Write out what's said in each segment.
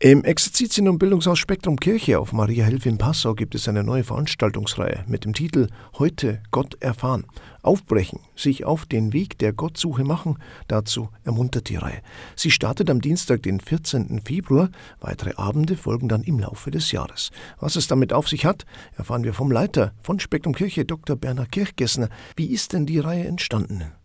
Im Exerzitien- und Bildungshaus Spektrum Kirche auf Maria Hilfe in Passau gibt es eine neue Veranstaltungsreihe mit dem Titel Heute Gott erfahren. Aufbrechen, sich auf den Weg der Gottsuche machen, dazu ermuntert die Reihe. Sie startet am Dienstag, den 14. Februar. Weitere Abende folgen dann im Laufe des Jahres. Was es damit auf sich hat, erfahren wir vom Leiter von Spektrum Kirche, Dr. Bernhard Kirchgessner. Wie ist denn die Reihe entstanden?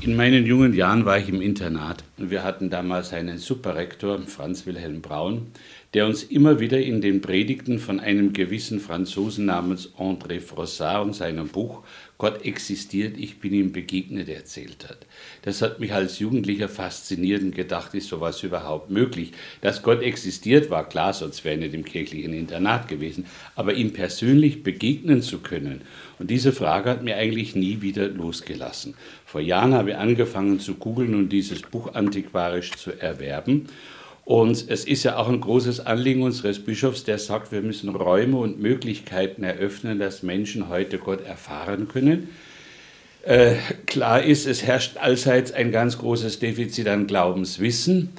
In meinen jungen Jahren war ich im Internat. Und wir hatten damals einen Superrektor, Franz Wilhelm Braun, der uns immer wieder in den Predigten von einem gewissen Franzosen namens André Frossard und seinem Buch Gott existiert, ich bin ihm begegnet erzählt hat. Das hat mich als Jugendlicher fasziniert und gedacht, ist sowas überhaupt möglich? Dass Gott existiert, war klar, sonst wäre er nicht im kirchlichen Internat gewesen. Aber ihm persönlich begegnen zu können, und diese Frage hat mir eigentlich nie wieder losgelassen. Vor Jahren habe ich angefangen zu googeln und dieses Buch antiquarisch zu erwerben. Und es ist ja auch ein großes Anliegen unseres Bischofs, der sagt, wir müssen Räume und Möglichkeiten eröffnen, dass Menschen heute Gott erfahren können. Äh, klar ist, es herrscht allseits ein ganz großes Defizit an Glaubenswissen.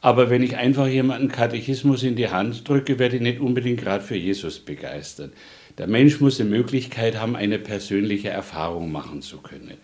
Aber wenn ich einfach jemanden Katechismus in die Hand drücke, werde ich nicht unbedingt gerade für Jesus begeistert. Der Mensch muss eine Möglichkeit haben, eine persönliche Erfahrung machen zu können.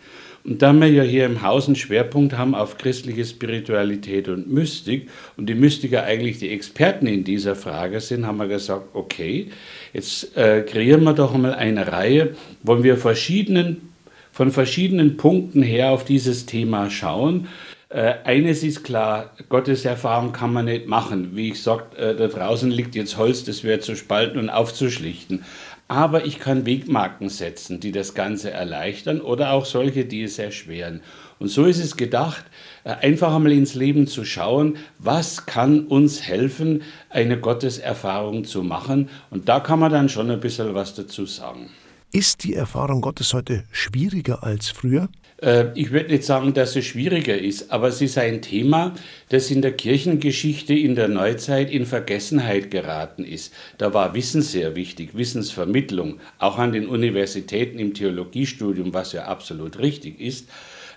Und da wir ja hier im Haus einen Schwerpunkt haben auf christliche Spiritualität und Mystik und die Mystiker eigentlich die Experten in dieser Frage sind, haben wir gesagt, okay, jetzt äh, kreieren wir doch mal eine Reihe, wo wir verschiedenen, von verschiedenen Punkten her auf dieses Thema schauen. Äh, eines ist klar, Gottes Erfahrung kann man nicht machen. Wie ich sagte, äh, da draußen liegt jetzt Holz, das wäre zu spalten und aufzuschlichten aber ich kann Wegmarken setzen, die das Ganze erleichtern oder auch solche, die es erschweren. Und so ist es gedacht, äh, einfach einmal ins Leben zu schauen, was kann uns helfen, eine Gotteserfahrung zu machen. Und da kann man dann schon ein bisschen was dazu sagen. Ist die Erfahrung Gottes heute schwieriger als früher? Äh, ich würde nicht sagen, dass es schwieriger ist, aber es ist ein Thema, das in der Kirchengeschichte in der Neuzeit in Vergessenheit geraten ist. Da war Wissen sehr wichtig, Wissensvermittlung, auch an den Universitäten im Theologiestudium, was ja absolut richtig ist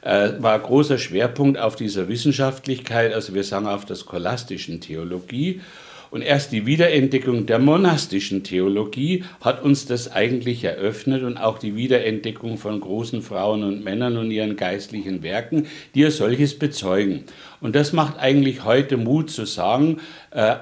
äh, war großer Schwerpunkt auf dieser Wissenschaftlichkeit, also wir sagen auf der scholastischen Theologie. Und erst die Wiederentdeckung der monastischen Theologie hat uns das eigentlich eröffnet und auch die Wiederentdeckung von großen Frauen und Männern und ihren geistlichen Werken, die ja solches bezeugen. Und das macht eigentlich heute Mut zu sagen, äh,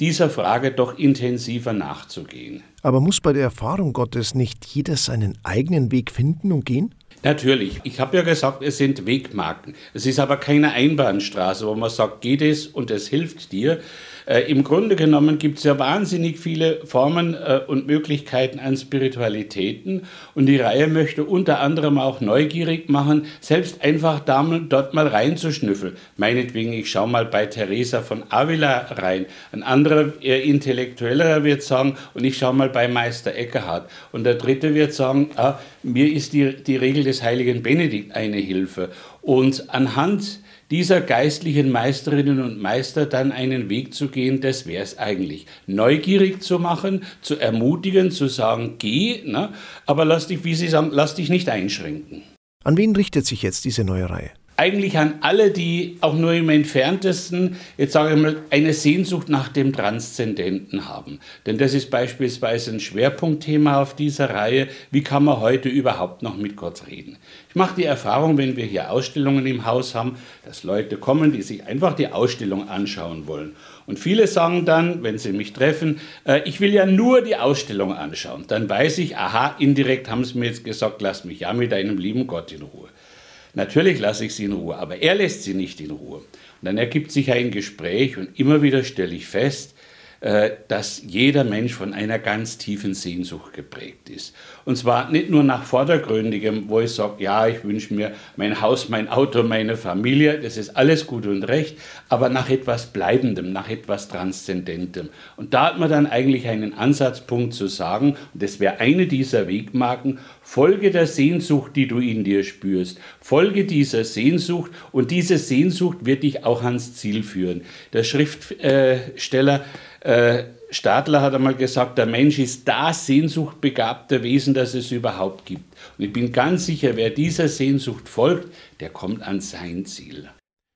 dieser Frage doch intensiver nachzugehen. Aber muss bei der Erfahrung Gottes nicht jeder seinen eigenen Weg finden und gehen? Natürlich. Ich habe ja gesagt, es sind Wegmarken. Es ist aber keine Einbahnstraße, wo man sagt, geht es und es hilft dir, äh, Im Grunde genommen gibt es ja wahnsinnig viele Formen äh, und Möglichkeiten an Spiritualitäten und die Reihe möchte unter anderem auch neugierig machen, selbst einfach da, dort mal reinzuschnüffeln. Meinetwegen, ich schaue mal bei Teresa von Avila rein. Ein anderer, eher intellektueller wird sagen, und ich schaue mal bei Meister Eckhart. Und der dritte wird sagen, ah, mir ist die, die Regel des heiligen Benedikt eine Hilfe. Und anhand dieser geistlichen Meisterinnen und Meister dann einen Weg zu gehen, das wäre es eigentlich. Neugierig zu machen, zu ermutigen, zu sagen, geh, ne? aber lass dich, wie Sie sagen, lass dich nicht einschränken. An wen richtet sich jetzt diese neue Reihe? Eigentlich an alle, die auch nur im entferntesten, jetzt sage ich mal, eine Sehnsucht nach dem Transzendenten haben. Denn das ist beispielsweise ein Schwerpunktthema auf dieser Reihe. Wie kann man heute überhaupt noch mit Gott reden? Ich mache die Erfahrung, wenn wir hier Ausstellungen im Haus haben, dass Leute kommen, die sich einfach die Ausstellung anschauen wollen. Und viele sagen dann, wenn sie mich treffen, äh, ich will ja nur die Ausstellung anschauen. Dann weiß ich, aha, indirekt haben sie mir jetzt gesagt, lass mich ja mit deinem lieben Gott in Ruhe. Natürlich lasse ich sie in Ruhe, aber er lässt sie nicht in Ruhe. Und dann ergibt sich ein Gespräch und immer wieder stelle ich fest, dass jeder Mensch von einer ganz tiefen Sehnsucht geprägt ist. Und zwar nicht nur nach vordergründigem, wo ich sage, ja, ich wünsche mir mein Haus, mein Auto, meine Familie, das ist alles gut und recht, aber nach etwas Bleibendem, nach etwas Transzendentem. Und da hat man dann eigentlich einen Ansatzpunkt zu sagen, und das wäre eine dieser Wegmarken, folge der Sehnsucht, die du in dir spürst, folge dieser Sehnsucht und diese Sehnsucht wird dich auch ans Ziel führen. Der Schriftsteller äh, Stadler hat einmal gesagt, der Mensch ist das sehnsuchtbegabte Wesen, das es überhaupt gibt. Und ich bin ganz sicher, wer dieser Sehnsucht folgt, der kommt an sein Ziel.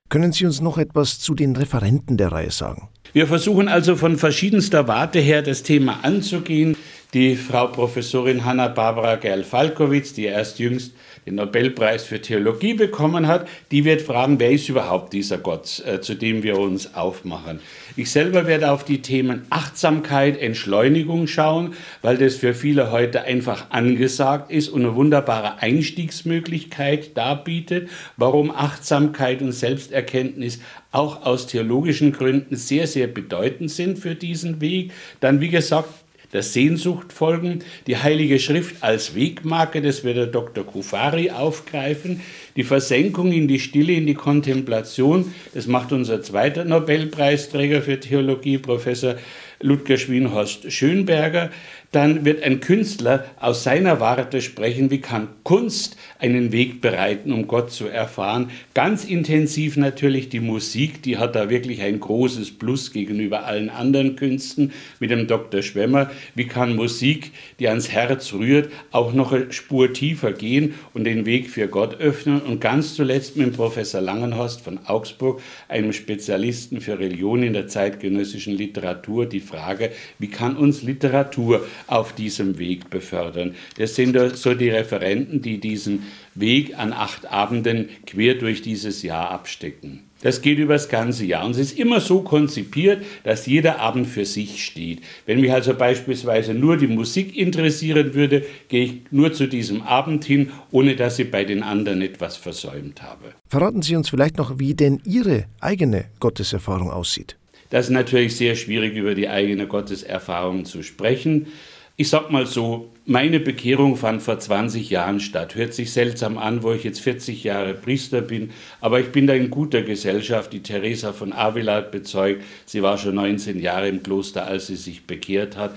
Können Sie uns noch etwas zu den Referenten der Reihe sagen? Wir versuchen also von verschiedenster Warte her das Thema anzugehen. Die Frau Professorin Hanna-Barbara Gerl-Falkowitz, die erst jüngst den Nobelpreis für Theologie bekommen hat, die wird fragen, wer ist überhaupt dieser Gott, äh, zu dem wir uns aufmachen. Ich selber werde auf die Themen Achtsamkeit, Entschleunigung schauen, weil das für viele heute einfach angesagt ist und eine wunderbare Einstiegsmöglichkeit darbietet, warum Achtsamkeit und Selbsterkenntnis auch aus theologischen Gründen sehr, sehr bedeutend sind für diesen Weg. Dann, wie gesagt, der Sehnsucht folgen, die Heilige Schrift als Wegmarke, das wird der Dr. Kufari aufgreifen, die Versenkung in die Stille, in die Kontemplation, das macht unser zweiter Nobelpreisträger für Theologie, Professor Ludger Schwienhorst Schönberger, dann wird ein Künstler aus seiner Warte sprechen, wie kann Kunst einen Weg bereiten, um Gott zu erfahren. Ganz intensiv natürlich die Musik, die hat da wirklich ein großes Plus gegenüber allen anderen Künsten mit dem Dr. Schwemmer. Wie kann Musik, die ans Herz rührt, auch noch eine Spur tiefer gehen und den Weg für Gott öffnen? Und ganz zuletzt mit Professor Langenhorst von Augsburg, einem Spezialisten für Religion in der zeitgenössischen Literatur, die Frage, wie kann uns Literatur auf diesem Weg befördern. Das sind so die Referenten, die diesen Weg an acht Abenden quer durch dieses Jahr abstecken. Das geht über das ganze Jahr und es ist immer so konzipiert, dass jeder Abend für sich steht. Wenn mich also beispielsweise nur die Musik interessieren würde, gehe ich nur zu diesem Abend hin, ohne dass ich bei den anderen etwas versäumt habe. Verraten Sie uns vielleicht noch, wie denn Ihre eigene Gotteserfahrung aussieht. Das ist natürlich sehr schwierig, über die eigene Gotteserfahrung zu sprechen. Ich sag mal so, meine Bekehrung fand vor 20 Jahren statt. Hört sich seltsam an, wo ich jetzt 40 Jahre Priester bin, aber ich bin da in guter Gesellschaft. Die Teresa von Avila bezeugt, sie war schon 19 Jahre im Kloster, als sie sich bekehrt hat.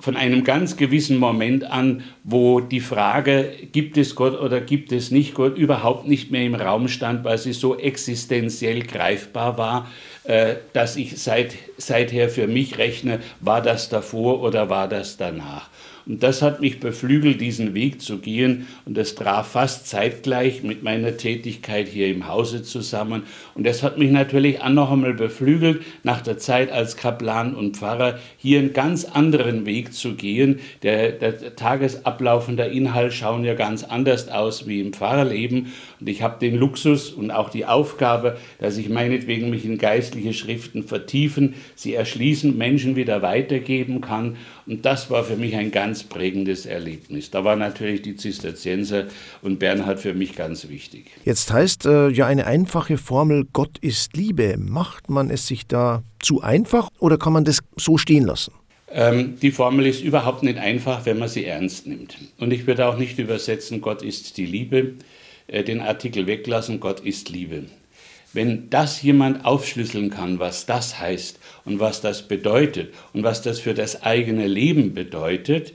Von einem ganz gewissen Moment an, wo die Frage, gibt es Gott oder gibt es nicht Gott, überhaupt nicht mehr im Raum stand, weil sie so existenziell greifbar war, äh, dass ich seit, seither für mich rechne, war das davor oder war das danach. Und das hat mich beflügelt, diesen Weg zu gehen. Und das traf fast zeitgleich mit meiner Tätigkeit hier im Hause zusammen. Und das hat mich natürlich auch noch einmal beflügelt, nach der Zeit als Kaplan und Pfarrer hier einen ganz anderen Weg zu gehen. Der, der Tagesablauf und der Inhalt schauen ja ganz anders aus wie im Pfarrerleben. Und ich habe den Luxus und auch die Aufgabe, dass ich meinetwegen mich in geistliche Schriften vertiefen, sie erschließen, Menschen wieder weitergeben kann. Und das war für mich ein ganz prägendes Erlebnis. Da war natürlich die Zisterzienser und Bernhard für mich ganz wichtig. Jetzt heißt äh, ja eine einfache Formel, Gott ist Liebe. Macht man es sich da zu einfach oder kann man das so stehen lassen? Ähm, die Formel ist überhaupt nicht einfach, wenn man sie ernst nimmt. Und ich würde auch nicht übersetzen, Gott ist die Liebe, äh, den Artikel weglassen, Gott ist Liebe. Wenn das jemand aufschlüsseln kann, was das heißt und was das bedeutet und was das für das eigene Leben bedeutet,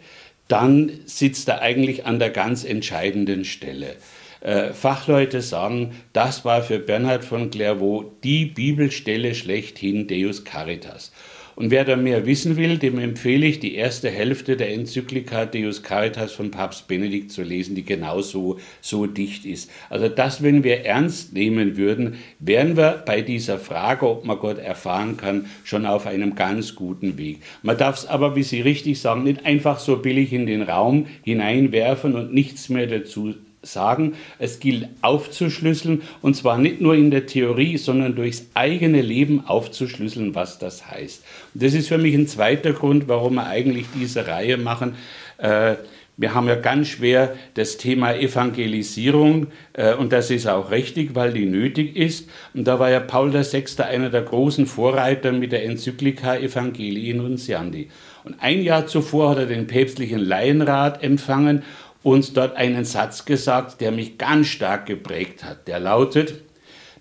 dann sitzt er eigentlich an der ganz entscheidenden Stelle. Äh, Fachleute sagen, das war für Bernhard von Clairvaux die Bibelstelle schlechthin Deus Caritas. Und wer da mehr wissen will, dem empfehle ich, die erste Hälfte der Enzyklika Deus Caritas von Papst Benedikt zu lesen, die genauso so dicht ist. Also das, wenn wir ernst nehmen würden, wären wir bei dieser Frage, ob man Gott erfahren kann, schon auf einem ganz guten Weg. Man darf es aber, wie Sie richtig sagen, nicht einfach so billig in den Raum hineinwerfen und nichts mehr dazu sagen, es gilt aufzuschlüsseln und zwar nicht nur in der Theorie, sondern durchs eigene Leben aufzuschlüsseln, was das heißt. Und das ist für mich ein zweiter Grund, warum wir eigentlich diese Reihe machen. Äh, wir haben ja ganz schwer das Thema Evangelisierung äh, und das ist auch richtig, weil die nötig ist. Und da war ja Paul VI. einer der großen Vorreiter mit der Enzyklika Evangelii Nuntiandi. Und ein Jahr zuvor hat er den päpstlichen Laienrat empfangen uns dort einen Satz gesagt, der mich ganz stark geprägt hat. Der lautet,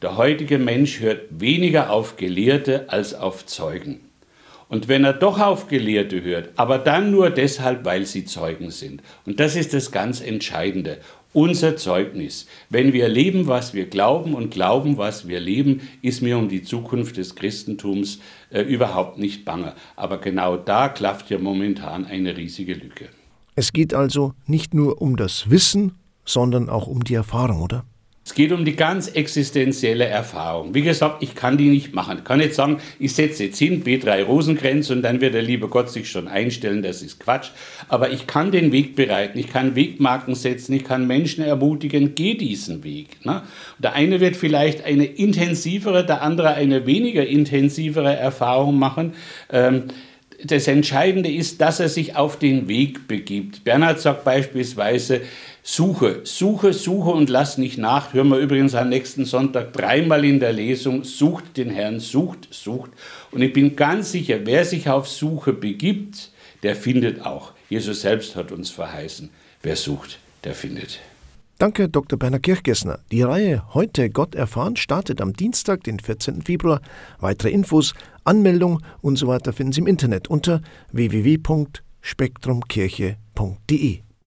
der heutige Mensch hört weniger auf Gelehrte als auf Zeugen. Und wenn er doch auf Gelehrte hört, aber dann nur deshalb, weil sie Zeugen sind. Und das ist das ganz Entscheidende. Unser Zeugnis. Wenn wir leben, was wir glauben und glauben, was wir leben, ist mir um die Zukunft des Christentums äh, überhaupt nicht bange. Aber genau da klafft ja momentan eine riesige Lücke. Es geht also nicht nur um das Wissen, sondern auch um die Erfahrung, oder? Es geht um die ganz existenzielle Erfahrung. Wie gesagt, ich kann die nicht machen. Ich kann nicht sagen, ich setze jetzt hin, B3 Rosenkranz und dann wird der liebe Gott sich schon einstellen, das ist Quatsch. Aber ich kann den Weg bereiten, ich kann Wegmarken setzen, ich kann Menschen ermutigen, geh diesen Weg. Ne? Der eine wird vielleicht eine intensivere, der andere eine weniger intensivere Erfahrung machen. Ähm, das Entscheidende ist, dass er sich auf den Weg begibt. Bernhard sagt beispielsweise, Suche, suche, suche und lass nicht nach. Hören wir übrigens am nächsten Sonntag dreimal in der Lesung. Sucht den Herrn, sucht, sucht. Und ich bin ganz sicher, wer sich auf Suche begibt, der findet auch. Jesus selbst hat uns verheißen, wer sucht, der findet. Danke, Dr. Berner Kirchgessner. Die Reihe Heute Gott erfahren startet am Dienstag, den 14. Februar. Weitere Infos, Anmeldung und so weiter finden Sie im Internet unter www.spektrumkirche.de.